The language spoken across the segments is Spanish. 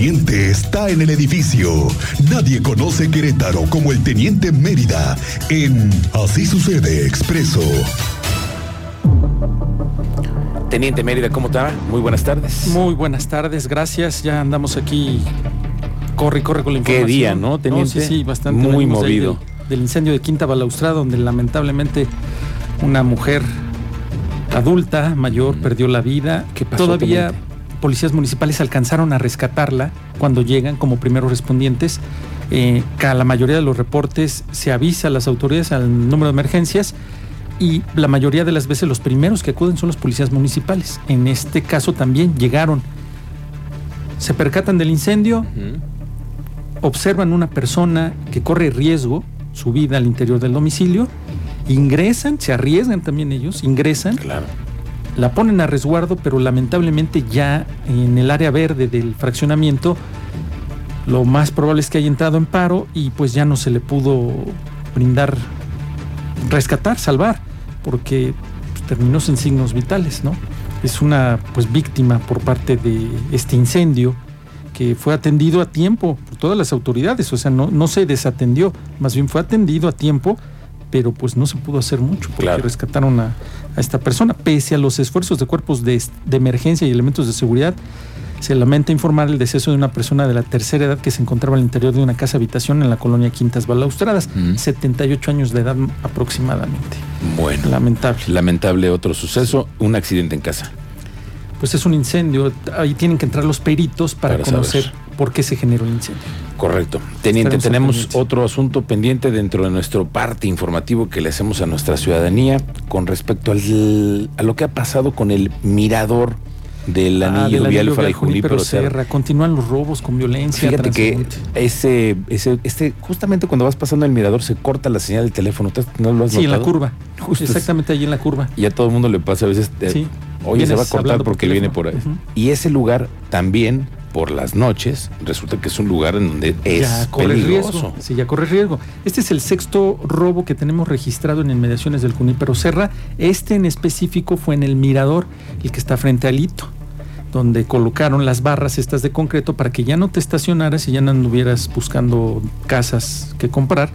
teniente está en el edificio. Nadie conoce Querétaro como el teniente Mérida en Así sucede expreso. Teniente Mérida, ¿cómo está? Muy buenas tardes. Muy buenas tardes, gracias. Ya andamos aquí. Corre, corre con la información. Qué día, ¿no, teniente? sí, sí, bastante. Muy movido. Del, del incendio de Quinta Balaustrada, donde lamentablemente una mujer adulta, mayor, perdió la vida. ¿Qué pasó, Todavía teniente? Policías municipales alcanzaron a rescatarla cuando llegan como primeros respondientes. Eh, que a la mayoría de los reportes se avisa a las autoridades al número de emergencias y la mayoría de las veces los primeros que acuden son los policías municipales. En este caso también llegaron, se percatan del incendio, observan una persona que corre riesgo su vida al interior del domicilio, ingresan, se arriesgan también ellos, ingresan, Claro. La ponen a resguardo, pero lamentablemente ya en el área verde del fraccionamiento, lo más probable es que haya entrado en paro y pues ya no se le pudo brindar, rescatar, salvar, porque pues, terminó sin signos vitales, ¿no? Es una pues víctima por parte de este incendio que fue atendido a tiempo por todas las autoridades, o sea, no, no se desatendió, más bien fue atendido a tiempo, pero pues no se pudo hacer mucho porque Claro. rescataron a, a esta persona, pese a los esfuerzos de cuerpos de, de emergencia y elementos de seguridad. Se lamenta informar el deceso de una persona de la tercera edad que se encontraba al interior de una casa habitación en la colonia Quintas Balaustradas, Mm. 78 años de edad aproximadamente. Bueno. Lamentable. Lamentable otro suceso, un accidente en casa. Pues es un incendio, ahí tienen que entrar los peritos para, Para conocer saber. por qué se generó el incendio. Correcto. Teniente, Estaremos tenemos otro asunto pendiente dentro de nuestro parte informativo que le hacemos a nuestra ciudadanía con respecto al, a lo que ha pasado con el mirador del Ah, anillo vial anillo Fray Junípero Serra. Continúan los robos con violencia. Fíjate que ese, ese, este, justamente cuando vas pasando el mirador se corta la señal del teléfono. ¿Tú ¿No lo has Sí, en la curva. Justo Exactamente ahí en la curva. Y a todo el mundo le pasa a veces, eh, Sí. oye, se va a cortar hablando por porque viene por ahí. Y ese lugar también, por las noches, resulta que es un lugar en donde es ya corre peligroso. riesgo. Sí, ya corre riesgo. Este es el sexto robo que tenemos registrado en inmediaciones del Junípero Serra. Este en específico fue en el Mirador, el que está frente al hito, donde colocaron las barras estas de concreto para que ya no te estacionaras y ya no anduvieras buscando casas que comprar.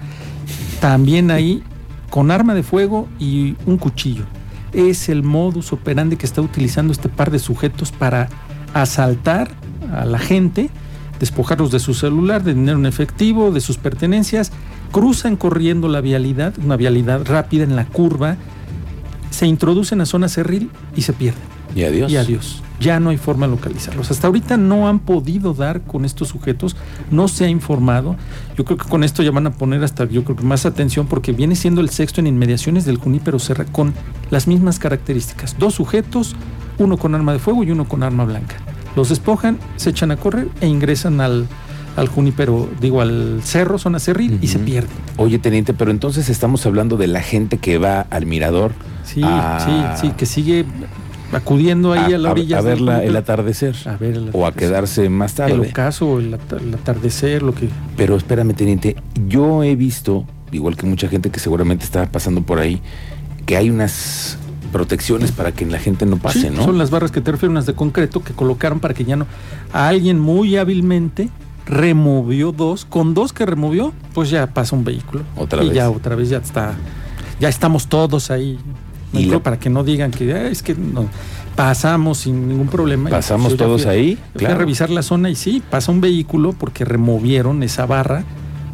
También ahí con arma de fuego y un cuchillo. Es el modus operandi que está utilizando este par de sujetos para asaltar a la gente, despojarlos de su celular, de dinero en efectivo, de sus pertenencias, cruzan corriendo la vialidad, una vialidad rápida en la curva, se introducen a zona cerril y se pierden. Y adiós. Y adiós. Ya no hay forma de localizarlos. Hasta ahorita no han podido dar con estos sujetos, no se ha informado. Yo creo que con esto ya van a poner hasta, yo creo que más atención porque viene siendo el sexto en inmediaciones del Junípero Serra con las mismas características. Dos sujetos, uno con arma de fuego y uno con arma blanca. Los despojan, se echan a correr e ingresan al, al Junípero, digo, al cerro, zona cerril y se pierden. Oye, teniente, pero entonces estamos hablando de la gente que va al mirador Sí, a- sí, sí, que sigue acudiendo ahí a, la orilla. a ver del la- el atardecer. A ver el o a atardecer. quedarse más el tarde. ocaso, el, at- el atardecer, lo que... Pero espérame, teniente, yo he visto, igual que mucha gente que seguramente está pasando por ahí, que hay unas protecciones para que la gente no pase, Sí, ¿no? Son las barras que te refiero, unas de concreto que colocaron para que ya no... A alguien muy hábilmente removió dos, con dos que removió, pues ya pasa un vehículo. Otra y vez. ya otra vez ya está, ya estamos todos ahí. Y la- para que no digan que "Ah, es que no, pasamos sin ningún problema. Y, Pasamos todos fui ahí, Fui claro. a revisar la zona y sí, pasa un vehículo porque removieron esa barra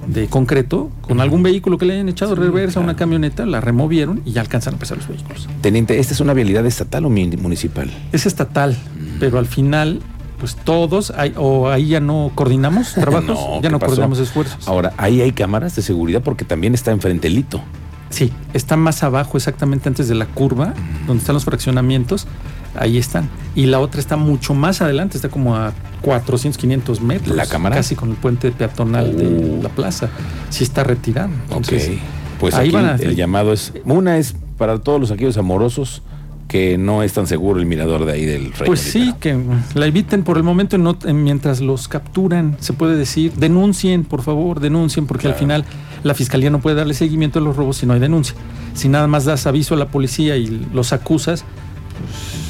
de concreto con algún vehículo que le hayan echado Sí, reversa, claro. una camioneta, la removieron y ya alcanzan a pasar los vehículos. Teniente, ¿esta es una vialidad estatal o municipal? Es estatal, Mm. pero al final, pues todos, hay- o ahí ya no coordinamos trabajos, No, ya ¿qué no pasó? coordinamos esfuerzos. Ahora, ahí hay cámaras de seguridad porque también está enfrente el hito. Sí, está más abajo, exactamente antes de la curva, Mm. donde están los fraccionamientos, ahí están. Y la otra está mucho más adelante, está como a 400, 500 metros. ¿La cámara? Casi con el puente peatonal Uh. de la plaza. Sí está retirado. Entonces, ok. Pues ahí aquí van a- el llamado es, una es para todos los aquellos amorosos que no es tan seguro el mirador de ahí del Rey. Pues sí, que la eviten por el momento no- mientras los capturan, se puede decir, denuncien, por favor, denuncien, porque al final la fiscalía no puede darle seguimiento a los robos si no hay denuncia. Si nada más das aviso a la policía y los acusas,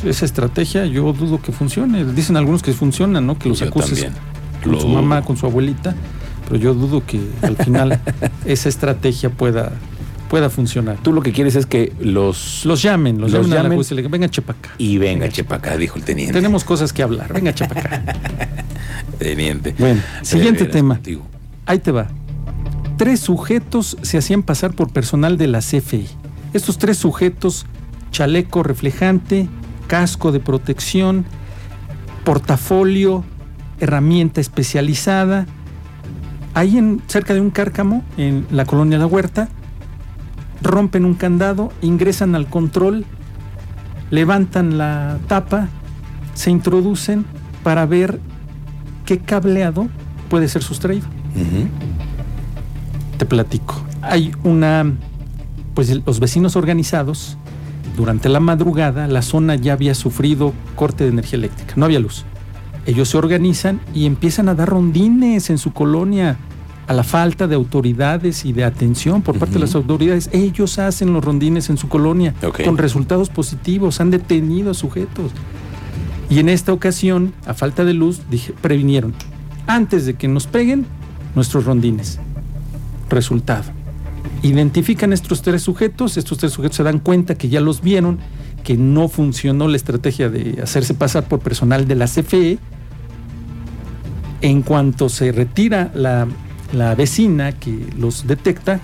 pues esa estrategia yo dudo que funcione. Dicen algunos que funciona, ¿no? Que los Yo acuses también. con Lo su mamá, con su abuelita, pero yo dudo que al final esa estrategia pueda, pueda funcionar. Tú lo que quieres es que los... Los llamen, los, Los llamen, a la y le venga, chepaca. Y venga, Chepaca, dijo el teniente. Tenemos cosas que hablar, venga, chepaca. Teniente. Bueno, siguiente tema. contigo. Ahí te va. Tres sujetos se hacían pasar por personal de la CFI. Estos tres sujetos, chaleco reflejante, casco de protección, portafolio, herramienta especializada. Ahí en, cerca de un cárcamo, en la colonia La Huerta, rompen un candado, ingresan al control, levantan la tapa, se introducen para ver qué cableado puede ser sustraído. Te platico. Hay una, pues los vecinos organizados, durante la madrugada la zona ya había sufrido corte de energía eléctrica, no había luz. Ellos se organizan y empiezan a dar rondines en su colonia a la falta de autoridades y de atención por parte de las autoridades. Ellos hacen los rondines en su colonia con resultados positivos, han detenido a sujetos. Y en esta ocasión, a falta de luz, dije, previnieron. Antes de que nos peguen, nuestros rondines. Resultado. Identifican estos tres sujetos, estos tres sujetos se dan cuenta que ya los vieron, que no funcionó la estrategia de hacerse pasar por personal de la CFE. En cuanto se retira la, la vecina que los detecta,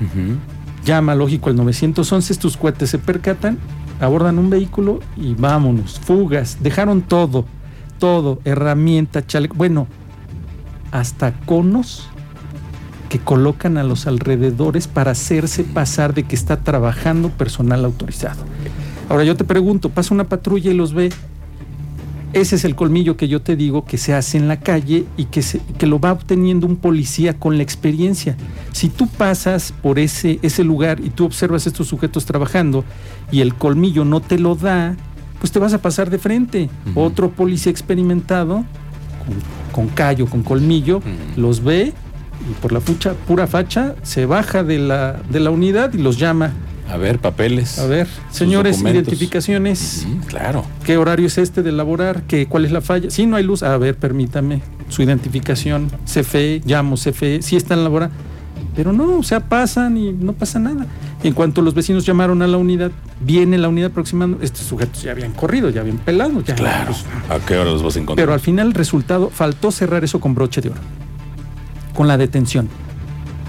llama lógico al 911, estos cohetes se percatan, abordan un vehículo y vámonos, fugas, dejaron todo, todo, herramienta, chaleco, bueno, hasta conos que colocan a los alrededores para hacerse pasar de que está trabajando personal autorizado. Ahora yo te pregunto, pasa una patrulla y los ve, ese es el colmillo que yo te digo que se hace en la calle y que, se- que lo va obteniendo un policía con la experiencia. Si tú pasas por ese, ese lugar y tú observas a estos sujetos trabajando y el colmillo no te lo da, pues te vas a pasar de frente. Otro policía experimentado, con, con callo, con colmillo, los ve y por la fucha, pura facha se baja de la, de la unidad y los llama. A ver, papeles. A ver, señores, documentos. identificaciones. Ujú, Claro. ¿Qué horario es este de laborar? ¿Qué, ¿Cuál es la falla? Si no hay luz, a ver, permítame. Su identificación, CFE, llamo CFE, si está en labora. Pero no, o sea, pasan y no pasa nada. En cuanto los vecinos llamaron a la unidad, viene la unidad aproximando, estos sujetos ya habían corrido, ya habían pelado. Ya, Claro. pues, ¿A qué hora los vas a encontrar? pero al final el resultado, faltó cerrar eso con broche de oro, con la detención.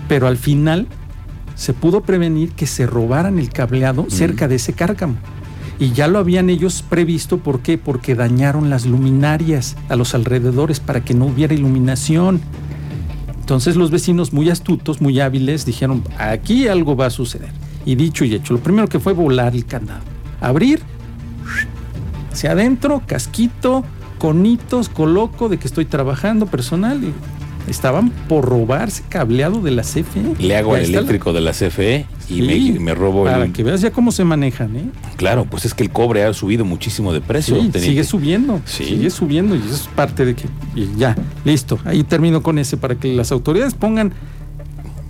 Pero al final se pudo prevenir que se robaran el cableado cerca de ese cárcamo. Y ya lo habían ellos previsto, ¿por qué? Porque dañaron las luminarias a los alrededores para que no hubiera iluminación. Entonces los vecinos muy astutos, muy hábiles, dijeron, aquí algo va a suceder. Y dicho y hecho, lo primero que fue volar el candado. Abrir, hacia adentro, casquito, conitos, coloco de que estoy trabajando personal. Y estaban por robarse cableado de la CFE. Le hago al está la- eléctrico de la CFE y Sí, me, me robo Para el... que veas ya cómo se manejan, ¿eh? Claro, pues es que el cobre ha subido muchísimo de precio. Sí, sigue subiendo, Sí. sigue subiendo y eso es parte de que y ya, listo. Ahí termino con ese para que las autoridades pongan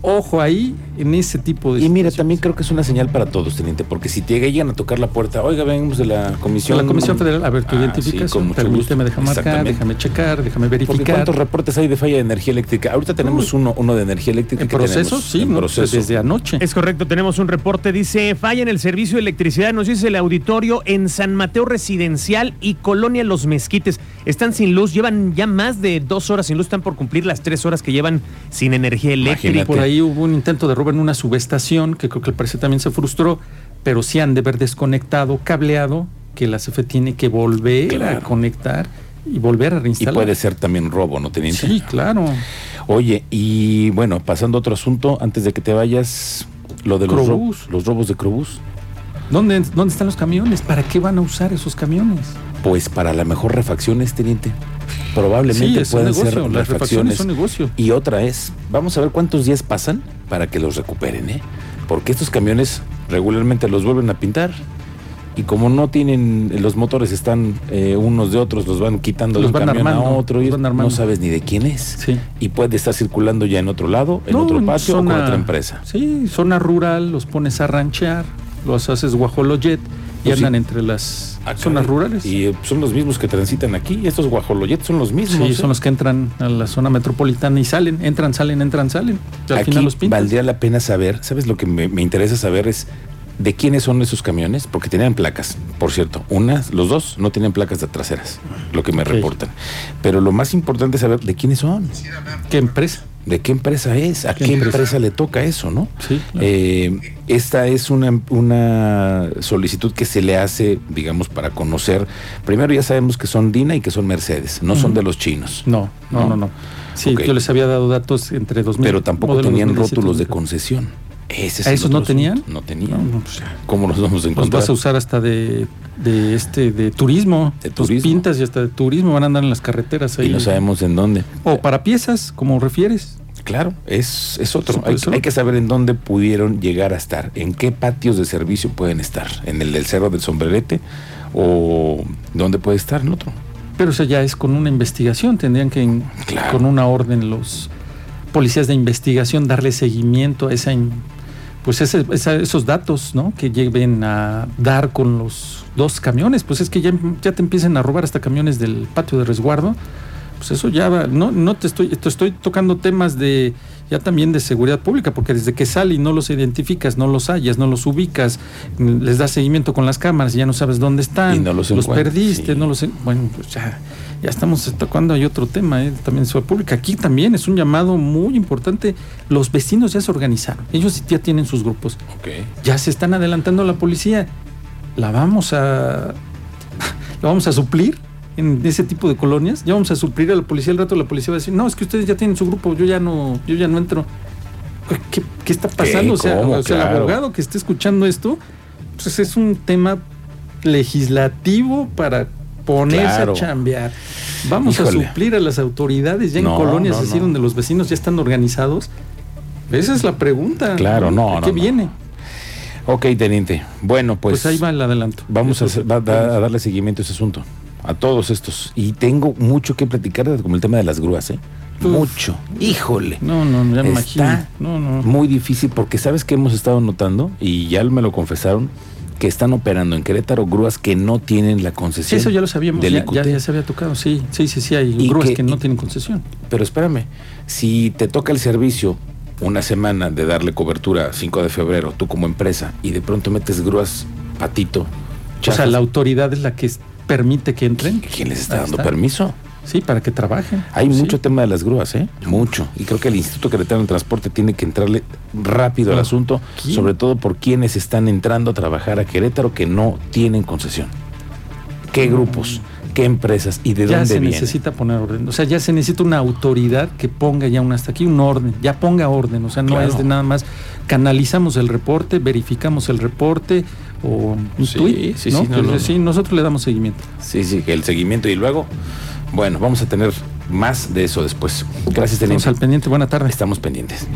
ojo ahí en ese tipo de Y mira, también creo que es una señal para todos, teniente, porque si te llegan a tocar la puerta, oiga, venimos de la De comisión. la Comisión Federal, a ver tu Ah, sí, identificación, con mucho permíteme, deja marcar, Exactamente. déjame checar, déjame Porque verificar. ¿cuántos reportes hay de falla de energía eléctrica? Ahorita tenemos uno, uno de energía eléctrica. En proceso, tenemos sí, en ¿no? proceso. desde anoche. Es correcto, tenemos un reporte. Dice, falla en el servicio de electricidad, nos dice el auditorio en San Mateo Residencial y Colonia Los Mezquites. Están sin luz, llevan ya más de dos horas sin luz, están por cumplir las tres horas que llevan sin energía eléctrica. Imagínate. Por ahí hubo un intento de robo en una subestación que creo que al parecer también se frustró, pero sí han de haber desconectado, cableado, que la CFE tiene que volver Claro. a conectar y volver a Y reinstalar. puede ser también robo, ¿no, teniente? Sí, claro. Oye, y bueno, pasando a otro asunto, antes de que te vayas, lo de los, ro- los robos de Crobús. ¿Dónde, ¿Dónde están los camiones? ¿Para qué van a usar esos camiones? Pues para la mejor refacciones, teniente. Probablemente Sí, pueden negocio. ser Las refacciones refacciones. son negocio. Y otra es, vamos a ver cuántos días pasan para que los recuperen, ¿eh? Porque estos camiones regularmente los vuelven a pintar y como no tienen, los motores están eh, unos de otros, los van quitando Los de un van armando, a otro y no sabes ni de quién es. Sí. Y puede estar circulando ya en otro lado, en No, otro patio o con otra empresa. Sí, zona rural, los pones a ranchear, los haces guajolojet y Pues sí. andan entre las Ah, zonas rurales. Y eh, son los mismos que transitan aquí. Estos guajoloyetes son los mismos. Sí, ¿eh? son los que entran a la zona metropolitana y salen, entran, salen, entran, salen. Y al Aquí final los pintan. valdría la pena saber, ¿sabes lo que me, me interesa saber es de quiénes son esos camiones? Porque tenían placas, por cierto. Unas, los dos no tienen placas de traseras, lo que me reportan. Pero lo más importante es saber de quiénes son, ¿Qué empresa? De qué empresa es, a ¿Qué qué, empresa? empresa? le toca eso, ¿no? Sí, claro. Eh, esta es una, una solicitud que se le hace, digamos, para conocer. Primero ya sabemos que son Dina y que son Mercedes, no son de los chinos. No, no, No. no, no. Sí, yo les había dado datos entre 2000. Pero tampoco tenían 2017, rótulos de 2018. concesión. Ese es ¿A esos no tenían? No tenían. No, pues. ¿Cómo los vamos a Los encontrar? vas a usar hasta de, de este de turismo. De Los turismo. pintas y hasta de turismo van a andar en las carreteras ahí. y no sabemos en dónde. O para piezas, como refieres. Claro, es, es otro. Hay, hay que saber en dónde pudieron llegar a estar, en qué patios de servicio pueden estar, en el del Cerro del Sombrerete o dónde puede estar en otro. Pero eso ya es con una investigación. Tendrían que, Claro. con una orden, los policías de investigación darle seguimiento a esa, in- pues ese- esos datos, ¿no? Que lleven a dar con los dos camiones. Pues es que ya, ya te empiecen a robar hasta camiones del patio de resguardo. Pues eso ya va. No, no te estoy, te estoy tocando temas de ya también de seguridad pública, porque desde que sale y no los identificas, no los hallas, no los ubicas, les das seguimiento con las cámaras y ya no sabes dónde están, Y no los perdiste, sí. no los en- bueno, pues ya, ya estamos tocando hay otro tema, ¿eh? también de seguridad pública. Aquí también es un llamado muy importante. Los vecinos ya se organizaron, ellos ya tienen sus grupos, Ok. ya se están adelantando a la policía. La vamos a la vamos a suplir en ese tipo de colonias. Ya vamos a suplir a la policía. Al rato la policía va a decir, no, es que ustedes ya tienen su grupo, yo ya no, yo ya no entro. ¿Qué, qué está pasando? O sea, ¿Cómo? o sea, el abogado que esté escuchando esto, pues es un tema legislativo para ponerse Claro. a chambear. Vamos a suplir a las autoridades ya en No, colonias no, así donde los vecinos ya están organizados. Esa es la pregunta. Claro, no, ¿A no, qué viene? Ok, teniente. Bueno, pues, Pues, ahí va el adelanto. vamos a darle seguimiento a ese asunto. A todos estos. Y tengo mucho que platicar como el tema de las grúas, ¿eh? Uf. Mucho. Híjole. No, no, ya me Está imagino. No, no. Muy difícil porque sabes que hemos estado notando y ya me lo confesaron que están operando en Querétaro grúas que no tienen la concesión. eso ya lo sabíamos. del Ya, se había tocado. Sí, sí, sí, sí. Hay Y grúas que- que, no y- tienen concesión. Pero espérame, si te toca el servicio una semana de darle cobertura 5 de febrero, tú como empresa, y de pronto metes grúas patito, O sea, chafas, la autoridad es la que permite que entren. ¿quién les está Ahí dando está. permiso? Sí, para que trabajen. Hay Sí. mucho tema de las grúas, ¿eh? Mucho. Y creo que el Instituto Queretano de Transporte tiene que entrarle rápido al asunto, ¿quién? sobre todo por quienes están entrando a trabajar a Querétaro que no tienen concesión. ¿Qué grupos? ¿Qué empresas? ¿Y de ya dónde se vienen? necesita poner orden. O sea, ya se necesita una autoridad que ponga ya un hasta aquí un orden. Ya ponga orden. O sea, no Claro. es de nada más canalizamos el reporte, verificamos el reporte o un Sí, sí, ¿no? sí, no, Que no, no. sí, nosotros le damos seguimiento. Sí, sí, el seguimiento y luego, bueno, vamos a tener más de eso después. Gracias, Estamos Teniente. al pendiente. Buena tarde. Estamos pendientes.